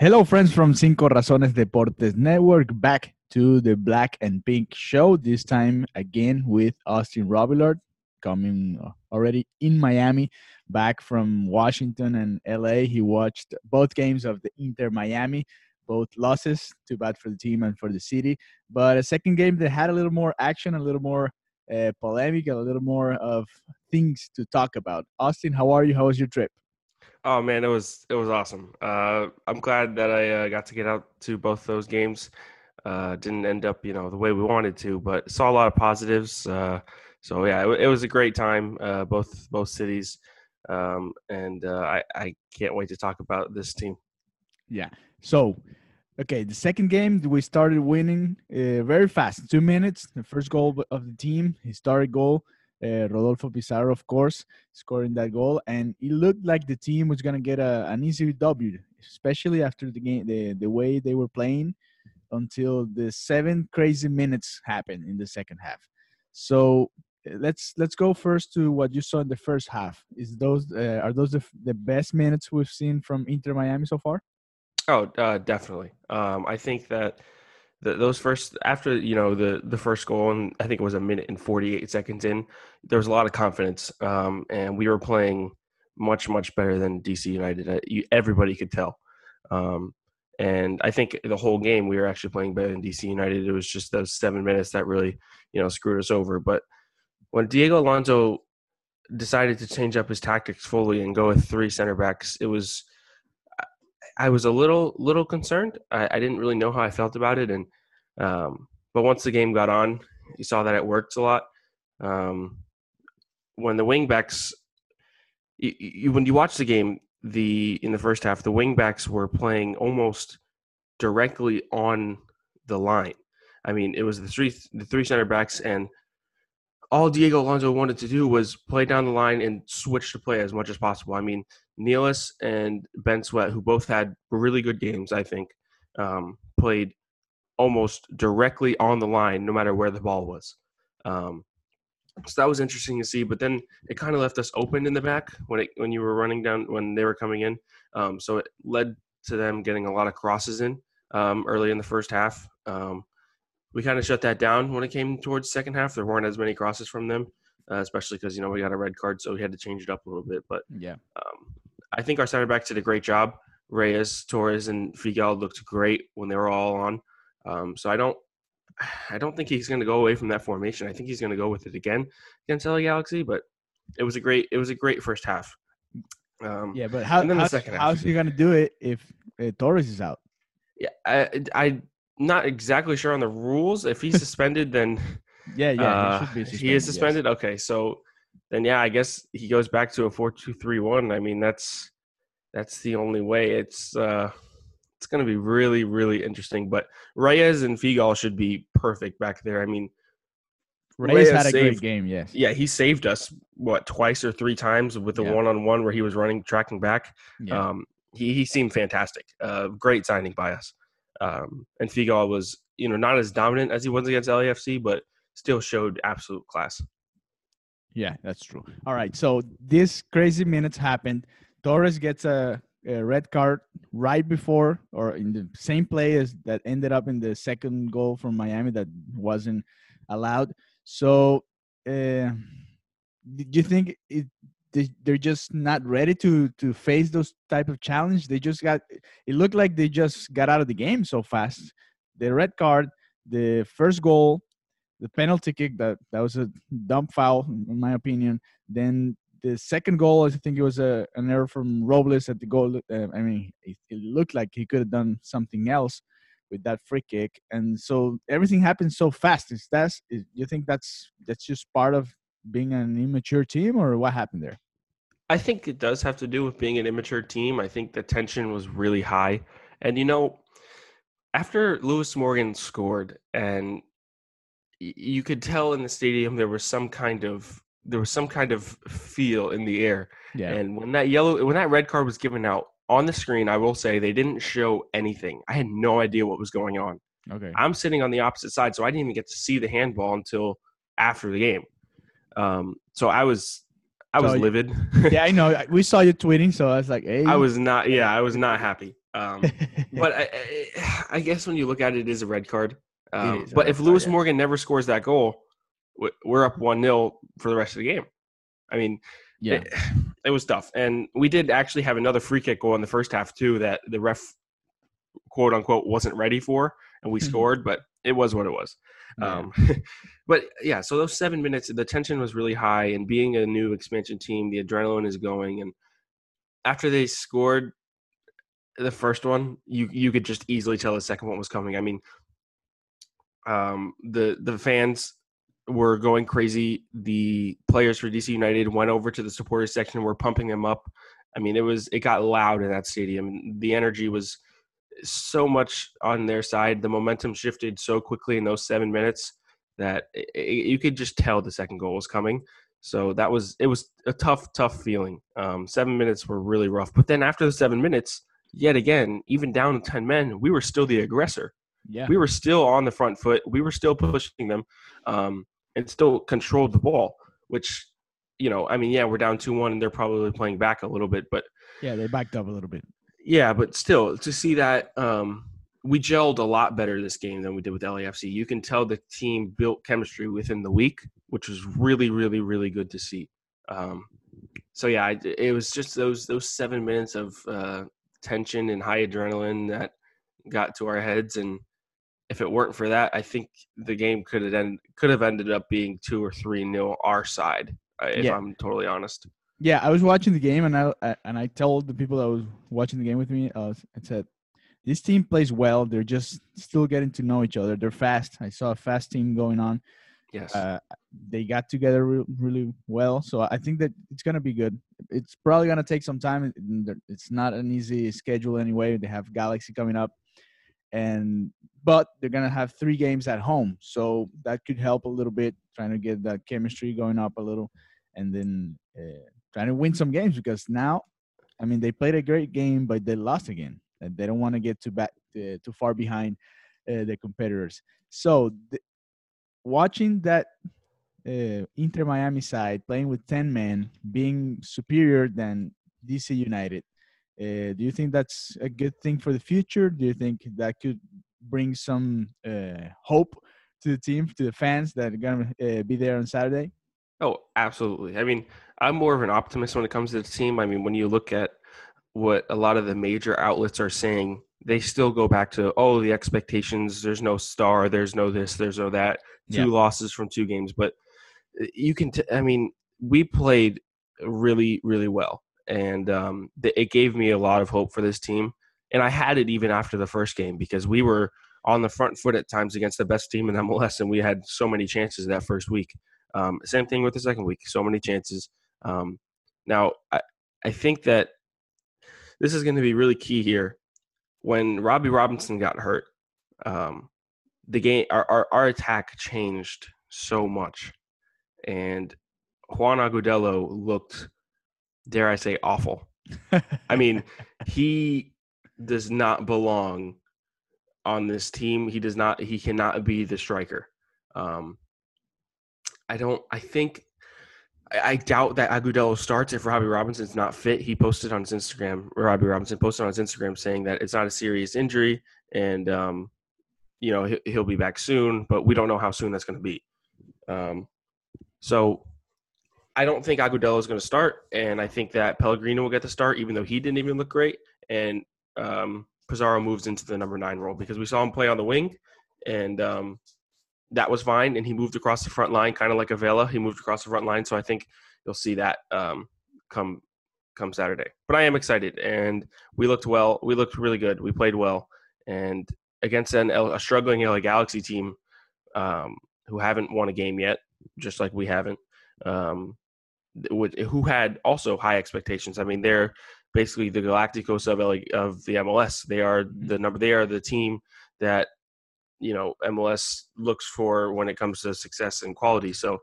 Hello, friends from Cinco Razones Deportes Network. Back to the Black and Pink show. This time again with Austin Robillard, coming already in Miami, back from Washington and LA. He watched both games of the Inter Miami, both losses. Too bad for the team and for the city. But a second game that had a little more action, a little more uh, polemic, a little more of things to talk about. Austin, how are you? How was your trip? Oh man, it was it was awesome. Uh, I'm glad that I uh, got to get out to both those games. Uh, didn't end up, you know, the way we wanted to, but saw a lot of positives. Uh, so yeah, it, it, was a great time. Uh, both both cities, um, and uh, I I can't wait to talk about this team. Yeah. So, okay, the second game we started winning very fast. Two minutes, the first goal of the team, historic goal uh, Rodolfo Pizarro, of course, scoring that goal, and it looked like the team was gonna get a, an easy W, especially after the game, the the way they were playing, until the seven crazy minutes happened in the second half. So uh, let's let's go first to what you saw in the first half. Is those uh, are those the, the best minutes we've seen from Inter Miami so far? Oh, uh, definitely. Um, I think that the, those first after you know the the first goal and I think it was a minute and 48 seconds in there was a lot of confidence um, and we were playing much much better than DC United uh, everybody could tell. Um, and I think the whole game we were actually playing better than DC United. It was just those 7 minutes that really you know screwed us over. But when Diego Alonso decided to change up his tactics fully and go with three center backs it was I was a little little concerned. I, I, didn't really know how I felt about it, and um, but once the game got on, you saw that it worked a lot. Um, when the wingbacks, you, you, when you watch the game, the in the first half, the wingbacks were playing almost directly on the line. I mean, it was the three the three center backs, and all Diego Alonso wanted to do was play down the line and switch to play as much as possible. I mean, Nealis and Ben Sweat, who both had really good games, I think, um, played almost directly on the line, no matter where the ball was. Um, so that was interesting to see. But then it kind of left us open in the back when it when you were running down when they were coming in. Um, so it led to them getting a lot of crosses in um, early in the first half. Um, we kind of shut that down when it came towards second half. There weren't as many crosses from them, uh, especially because you know we got a red card, so we had to change it up a little bit. But yeah, um, I think our center backs did a great job. Reyes, Torres, and Figal looked great when they were all on. Um, so I don't, I don't think he's going to go away from that formation. I think he's going to go with it again against LA Galaxy. But it was a great, it was a great first half. Um, yeah, but how, how's, how's he going to do it if uh, Torres is out? Yeah, I, I'm not exactly sure on the rules. If he's suspended, then yeah, yeah, uh, he, he, is suspended. Yes. Okay, so then yeah, I guess he goes back to a four-two-three-one. I mean, that's that's the only way. It's uh, it's going to be really, really interesting. But Reyes and Figal should be perfect back there. I mean, Reyes, Reyes had a saved, great game. Yes. Yeah, he saved us what twice or three times with the yeah. one-on-one where he was running, tracking back. Yeah. Um, he he seemed fantastic. Uh, great signing by us. Um, and Figal was, you know, not as dominant as he was against LAFC, but still showed absolute class. Yeah, that's true. All right, so this crazy minutes happened. Torres gets a, a, red card right before or in the same play as that ended up in the second goal from Miami that wasn't allowed. So, uh, do you think it, they, are just not ready to to face those type of challenge? They just got it looked like they just got out of the game so fast. The red card, the first goal, the penalty kick that that was a dumb foul in my opinion. Then the second goal, I think it was a an error from Robles at the goal. Uh, I mean, it, it, looked like he could have done something else with that free kick, and so everything happened so fast. Is that is, you think that's that's just part of being an immature team, or what happened there? I think it does have to do with being an immature team. I think the tension was really high, and you know, after Lewis Morgan scored, and you could tell in the stadium there was some kind of there was some kind of feel in the air. Yeah. And when that yellow when that red card was given out on the screen, I will say they didn't show anything. I had no idea what was going on. Okay. I'm sitting on the opposite side, so I didn't even get to see the handball until after the game. Um, so I was I was so, livid. yeah, I know. We saw you tweeting, so I was like, "Hey." I was not. Yeah, I was not happy. Um, but I, I, I guess when you look at it, it is a red card. Um, is but if Lewis. Morgan never scores that goal, we're up one 0 for the rest of the game. I mean, yeah, it, it was tough, and we did actually have another free kick goal in the first half too that the ref, quote unquote, wasn't ready for, and we Mhm. scored. But it was what it was. yeah. Um, but yeah, so those seven minutes, the tension was really high, and being a new expansion team, the adrenaline is going. And after they scored the first one, you you could just easily tell the second one was coming. I mean, um, the the fans were going crazy. The players for DC United went over to the supporters section, were pumping them up. I mean, it was it got loud in that stadium. The energy was so much on their side. The momentum shifted so quickly in those seven minutes that i i you could just tell the second goal was coming. So that was it was a tough, tough feeling. Um, seven minutes were really rough, but then after the seven minutes, yet again, even down to ten men, we were still the aggressor. Yeah. We were still on the front foot. We were still pushing them, um, and still controlled the ball. Which, you know, I mean, yeah, we're down two one, and they're probably playing back a little bit, but yeah, they backed up a little bit. yeah, but still, to see that um, we gelled a lot better this game than we did with LAFC. You can tell the team built chemistry within the week, which was really, really, really good to see. Um, so yeah, I, it was just those those seven minutes of uh, tension and high adrenaline that got to our heads, and if it weren't for that, I think the game could have end, could have ended up being two or three nil our side. uh, If Yeah. I'm totally honest. Yeah, I was watching the game, and I, I and I told the people that was watching the game with me, uh, I said, "This team plays well. They're just still getting to know each other. They're fast. I saw a fast team going on. Yes. Uh, they got together re- really well. So I think that it's gonna be good. It's probably gonna take some time. It's not an easy schedule anyway. They have Galaxy coming up, and but they're gonna have three games at home, so that could help a little bit, trying to get that chemistry going up a little, and then uh, trying to win some games because now, I mean, they played a great game, but they lost again, and they don't want to get too back uh, too far behind uh, the competitors. So th- watching that uh, Inter Miami side playing with 10 men being superior than DC United. Uh, do you think that's a good thing for the future? Do you think that could bring some uh, hope to the team, to the fans that are going to uh, be there on Saturday? Oh, absolutely. I mean, I'm more of an optimist when it comes to the team. I mean, when you look at what a lot of the major outlets are saying, they still go back to, oh, the expectations, there's no star, there's no this, there's no that, two Yeah. losses from two games. But uh, you can, t- I mean, we played really, really well. And um, th- it gave me a lot of hope for this team. And I had it even after the first game because we were on the front foot at times against the best team in MLS, and we had so many chances that first week. Um, same thing with the second week. So many chances. Um, now, I, I think that this is going to be really key here. When Robbie Robinson got hurt, um, the game, our, our, our attack changed so much. And Juan Agudelo looked, dare I say, awful. I mean, he does not belong on this team. He does not. He cannot be the striker. Um, I don't. I think. I, I doubt that Agudelo starts if Robbie Robinson's not fit. He posted on his Instagram. Robbie Robinson posted on his Instagram saying that it's not a serious injury and um, you know he, he'll be back soon, but we don't know how soon that's going to be. Um, so I don't think Agudelo is going to start, and I think that Pellegrini will get the start, even though he didn't even look great. And um, Pizarro moves into the number nine role because we saw him play on the wing, and um, that was fine. And he moved across the front line, kind of like Avila. He moved across the front line, so I think you'll see that um, come come Saturday. But I am excited, and we looked well. We looked really good. We played well, and against an, a struggling LA Galaxy team um, who haven't won a game yet, just like we haven't. Um, who had also high expectations. I mean, they're basically the Galacticos of LA, of the MLS. They are the mm-hmm. number. They are the team that you know MLS looks for when it comes to success and quality. So,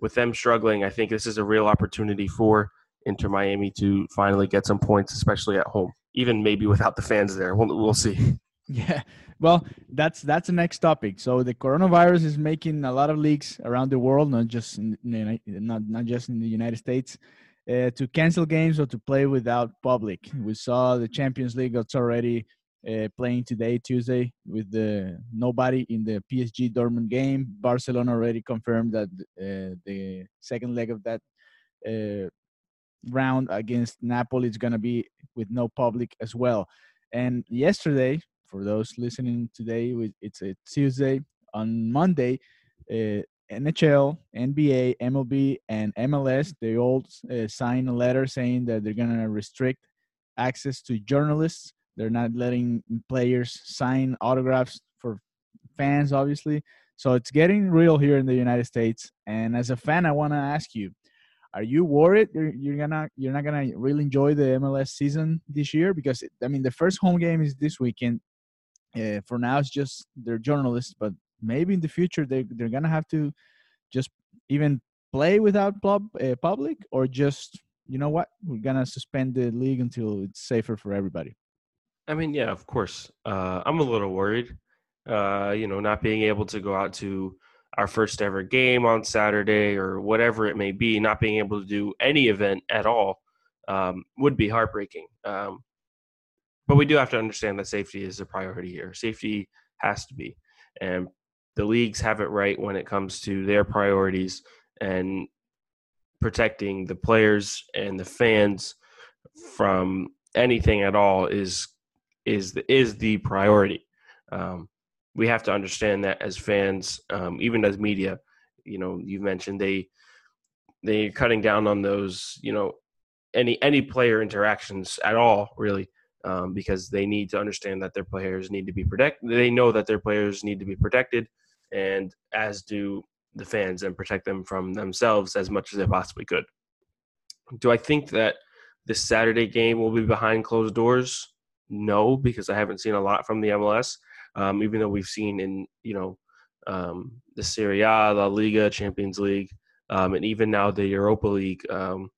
with them struggling, I think this is a real opportunity for Inter Miami to finally get some points, especially at home. Even maybe without the fans there, we'll, we'll see. Yeah. Well, that's that's the next topic. So the coronavirus is making a lot of leaks around the world, not just in the, not not just in the United States. uh, to cancel games or to play without public. We saw the Champions League that's already uh, playing today, Tuesday, with the nobody in the PSG Dortmund game. Barcelona already confirmed that uh, the second leg of that uh, round against Napoli is going to be with no public as well. And yesterday, for those listening today, it's a Tuesday. On Monday, uh, NHL, NBA, MLB, and MLS, they all uh, signed a letter saying that they're to restrict access to journalists. They're not letting players sign autographs for fans, obviously. So it's getting real here in the United States. And as a fan, I want to ask you: Are you worried you're, you're gonna you're not gonna really enjoy the MLS season this year? Because I mean, the first home game is this weekend. Uh, for now, it's just they're journalists, but maybe in the future they they're gonna have to just even play without pub, uh, public or just you know what? We're gonna suspend the league until it's safer for everybody. I mean yeah of course. Uh, i'm a little worried uh, you know not being able to go out to our first ever game on saturday or whatever it may be not being able to do any event at all um, would be heartbreaking. Um, but we do have to understand that safety is a priority here safety has to be and the leagues have it right when it comes to their priorities and protecting the players and the fans from anything at all is is the, is the priority. Um, we have to understand that as fans, um, even as media. You know, you mentioned they they're cutting down on those. You know, any any player interactions at all, really, um, because they need to understand that their players need to be protected. They know that their players need to be protected, and as do the fans, and protect them from themselves as much as they possibly could. Do I think that this Saturday game will be behind closed doors? No, because I haven't seen a lot from the MLS. Um, even though we've seen in you know um, the Serie A, La Liga, Champions League, um, and even now the Europa League. Um,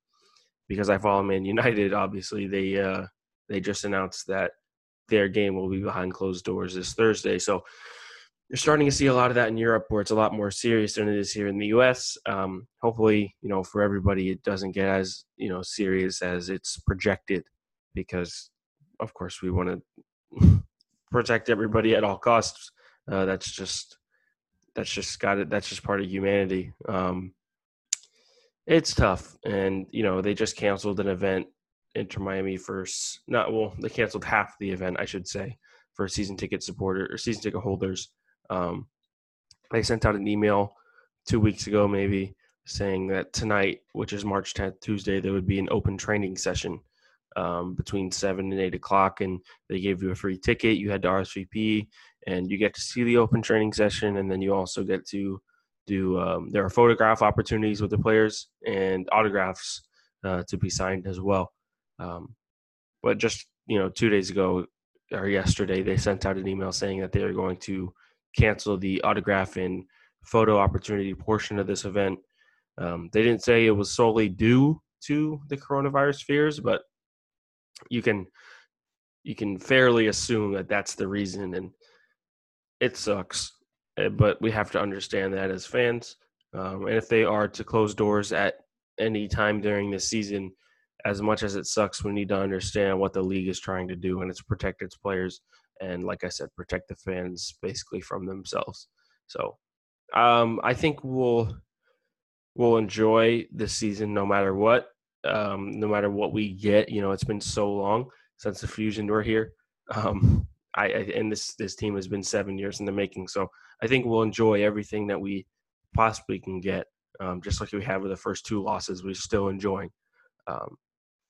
because I follow Man United, obviously they uh, they just announced that their game will be behind closed doors this Thursday. So you're starting to see a lot of that in Europe, where it's a lot more serious than it is here in the U.S. Um, hopefully, you know, for everybody, it doesn't get as you know serious as it's projected, because of course we want to protect everybody at all costs. Uh, that's just that's just got it. That's just part of humanity. Um, it's tough, and you know they just canceled an event Inter Miami first. Not well, they canceled half the event, I should say, for season ticket supporter or season ticket holders. Um, they sent out an email two weeks ago, maybe, saying that tonight, which is March 10th, Tuesday, there would be an open training session um, between 7 and 8 o'clock. And they gave you a free ticket. You had to RSVP, and you get to see the open training session. And then you also get to do, um, there are photograph opportunities with the players and autographs uh, to be signed as well. Um, but just, you know, two days ago or yesterday, they sent out an email saying that they are going to cancel the autograph and photo opportunity portion of this event. Um, they didn't say it was solely due to the coronavirus fears, but you can you can fairly assume that that's the reason, and it sucks. Eh, but we have to understand that as fans, um, and if they are to close doors at any time during this season, as much as it sucks, we need to understand what the league is trying to do, and it's protect its players and like I said, protect the fans basically from themselves. So um, I think we'll we'll enjoy this season no matter what, um, no matter what we get. You know, it's been so long since the Fusion were here. Um, I, I and this this team has been seven years in the making. So I think we'll enjoy everything that we possibly can get. Um, just like we have with the first two losses, we're still enjoying. Um,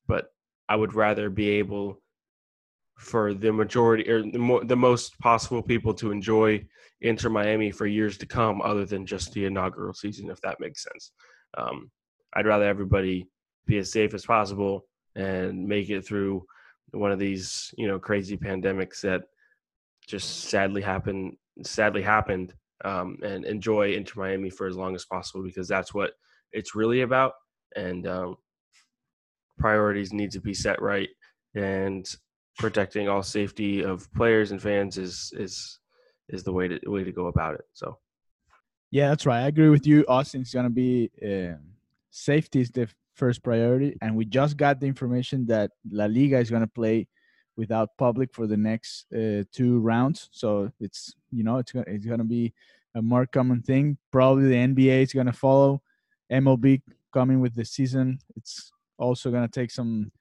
but I would rather be able for the majority or the, mo- the most possible people to enjoy Inter Miami for years to come, other than just the inaugural season, if that makes sense. Um, I'd rather everybody be as safe as possible and make it through one of these, you know, crazy pandemics that just sadly happened. Sadly happened, um, and enjoy Inter Miami for as long as possible because that's what it's really about. And um, priorities need to be set right. And protecting all safety of players and fans is is is the way to way to go about it. So, yeah, that's right. I agree with you. Austin's gonna be uh, safety is the first priority. And we just got the information that La Liga is going to play without public for the next uh, two rounds. So it's you know it's gonna it's gonna be a more common thing. Probably the NBA is gonna follow. MLB coming with the season. It's also gonna take some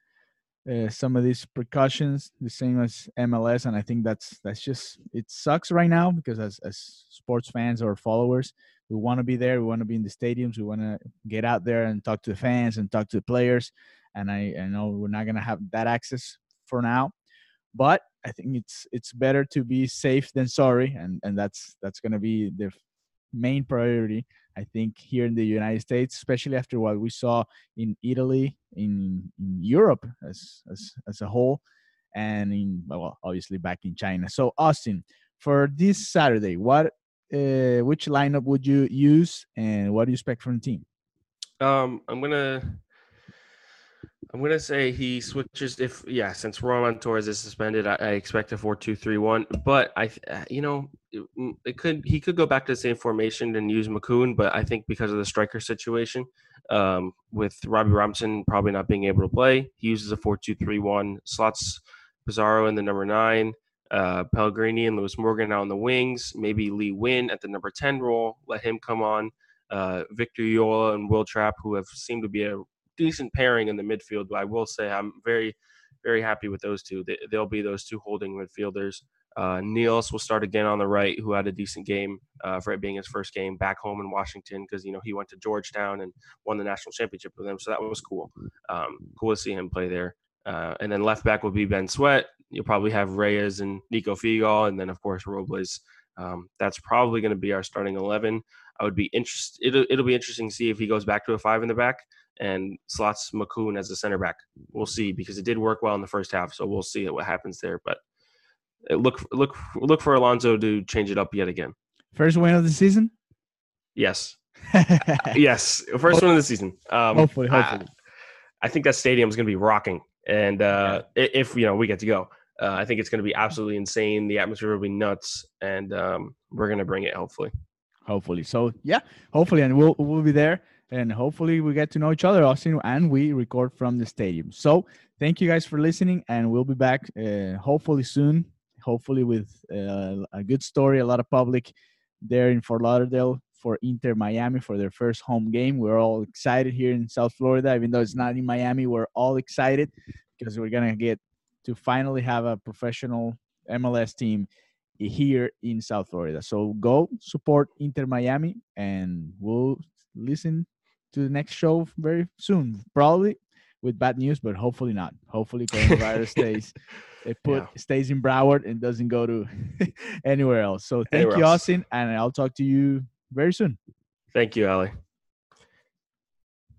uh, some of these precautions, the same as MLS, and I think that's that's just it sucks right now because as as sports fans or followers, we want to be there, we want to be in the stadiums, we want to get out there and talk to the fans and talk to the players, and I, I know we're not gonna have that access for now, but I think it's it's better to be safe than sorry, and and that's that's gonna be the main priority. I think here in the United States, especially after what we saw in Italy, in, in Europe as, as as a whole, and in well, obviously back in China. So Austin, for this Saturday, what uh, which lineup would you use, and what do you expect from the team? Um, I'm gonna I'm gonna say he switches if yeah, since Roman Torres is suspended, I, I expect a four-two-three-one. But I, uh, you know, it, mm, it, could he could go back to the same formation and use Makoun, but I think because of the striker situation, um, with Robbie Robinson probably not being able to play, he uses a four-two-three-one. Slots Pizarro in the number nine, uh, Pellegrini and Lewis Morgan out on the wings. Maybe Lee Nguyen at the number ten role. Let him come on. Uh, Victor Ulloa and Wil Trapp, who have seemed to be a decent pairing in the midfield. But I will say I'm very, very happy with those two. They, will be those two holding midfielders. Uh, Nealis will start again on the right, who had a decent game uh, for it being his first game back home in Washington because you know he went to Georgetown and won the national championship with them, so that was cool. Um, cool to see him play there. Uh, and then left back will be Ben Sweat. You'll probably have Reyes and Nico Figal, and then of course Robles. Um, that's probably going to be our starting eleven. I would be interested. It'll, it'll be interesting to see if he goes back to a five in the back and slots Makoun as a center back. We'll see because it did work well in the first half, so we'll see what happens there. But uh, look, look, look for Alonso to change it up yet again. First win of the season. Yes. yes, first win of the season. Um, hopefully, hopefully. I, I think that stadium is going to be rocking, and uh, yeah. if you know we get to go, uh, I think it's going to be absolutely insane. The atmosphere will be nuts, and um, we're going to bring it. Hopefully. Hopefully. So yeah, hopefully, and we'll we'll be there and hopefully we get to know each other, Austin, and we record from the stadium. So thank you guys for listening, and we'll be back uh, hopefully soon. Hopefully with uh, a good story, a lot of public there in Fort Lauderdale for Inter Miami for their first home game. We're all excited here in South Florida, even though it's not in Miami. We're all excited because we're gonna get to finally have a professional MLS team here in South Florida. So go support Inter Miami, and we'll listen to the next show very soon. Probably with bad news, but hopefully not. Hopefully coronavirus stays it put yeah. stays in Broward and doesn't go to anywhere else. So thank anywhere you, else. Austin, and I'll talk to you very soon. Thank you, Ali.